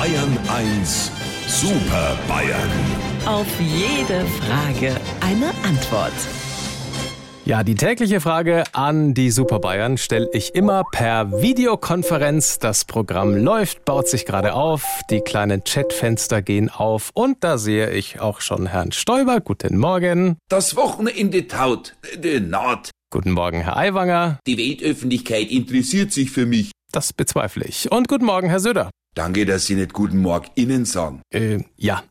Bayern 1 Super Bayern. Auf jede Frage eine Antwort. Ja, die tägliche Frage an die Super Bayern stelle ich immer per Videokonferenz. Das Programm läuft, baut sich gerade auf, die kleinen Chatfenster gehen auf und da sehe ich auch schon Herrn Stoiber. Guten Morgen. Das Wochenende taut, äh, naht. Guten Morgen, Herr Aiwanger. Die Weltöffentlichkeit interessiert sich für mich. Das bezweifle ich. Und guten Morgen, Herr Söder. Danke, dass Sie nicht guten Morgen innen sagen. Äh, ja.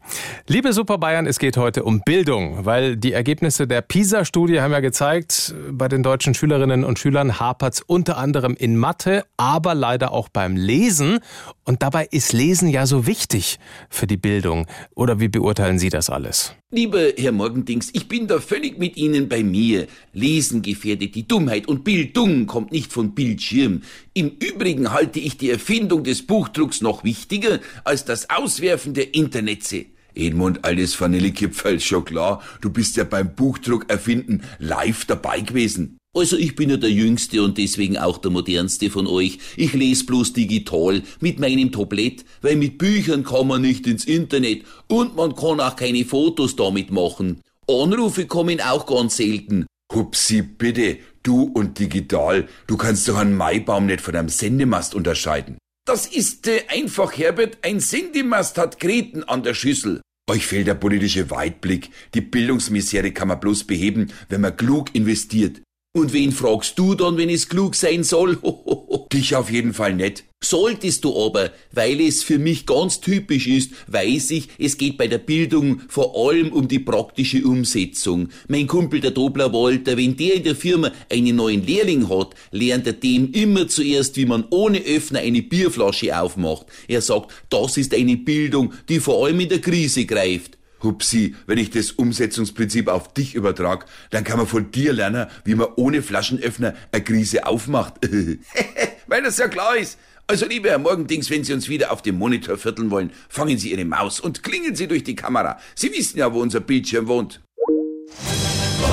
Liebe Super Bayern, es geht heute um Bildung, weil die Ergebnisse der PISA-Studie haben ja gezeigt, bei den deutschen Schülerinnen und Schülern hapert es unter anderem in Mathe, aber leider auch beim Lesen. Und dabei ist Lesen ja so wichtig für die Bildung. Oder wie beurteilen Sie das alles? Lieber Herr Morgendings, ich bin da völlig mit Ihnen bei mir. Lesen gefährdet die Dummheit und Bildung kommt nicht von Bildschirm. Im Übrigen halte ich die Erfindung des Buchdrucks noch wichtiger als das Auswerfen der Internetze. Edmund, alles Vanillekipferl, schon klar. Du bist ja beim Buchdruck erfinden live dabei gewesen. Also ich bin ja der Jüngste und deswegen auch der Modernste von euch. Ich lese bloß digital mit meinem Tablett, weil mit Büchern kann man nicht ins Internet und man kann auch keine Fotos damit machen. Anrufe kommen auch ganz selten. Hupsi, bitte, du und digital, du kannst doch einen Maibaum nicht von einem Sendemast unterscheiden. Das ist äh, einfach, Herbert, ein Sendemast hat Kreten an der Schüssel. Euch fehlt der politische Weitblick. Die Bildungsmisere kann man bloß beheben, wenn man klug investiert. Und wen fragst du dann, wenn es klug sein soll? Dich auf jeden Fall nicht. Solltest du aber, weil es für mich ganz typisch ist, weiß ich, es geht bei der Bildung vor allem um die praktische Umsetzung. Mein Kumpel der Dobler Walter, wenn der in der Firma einen neuen Lehrling hat, lernt er dem immer zuerst, wie man ohne Öffner eine Bierflasche aufmacht. Er sagt, das ist eine Bildung, die vor allem in der Krise greift. Hupsi, wenn ich das Umsetzungsprinzip auf dich übertrag, dann kann man von dir lernen, wie man ohne Flaschenöffner eine Krise aufmacht. Weil das ja klar ist. Also, lieber Herr Morgendings, wenn Sie uns wieder auf dem Monitor vierteln wollen, fangen Sie Ihre Maus und klingen Sie durch die Kamera. Sie wissen ja, wo unser Bildschirm wohnt.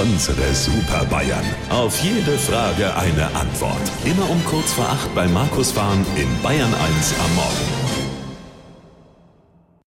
Unsere Super Bayern. Auf jede Frage eine Antwort. Immer um kurz vor acht bei Markus Fahren in Bayern 1 am Morgen.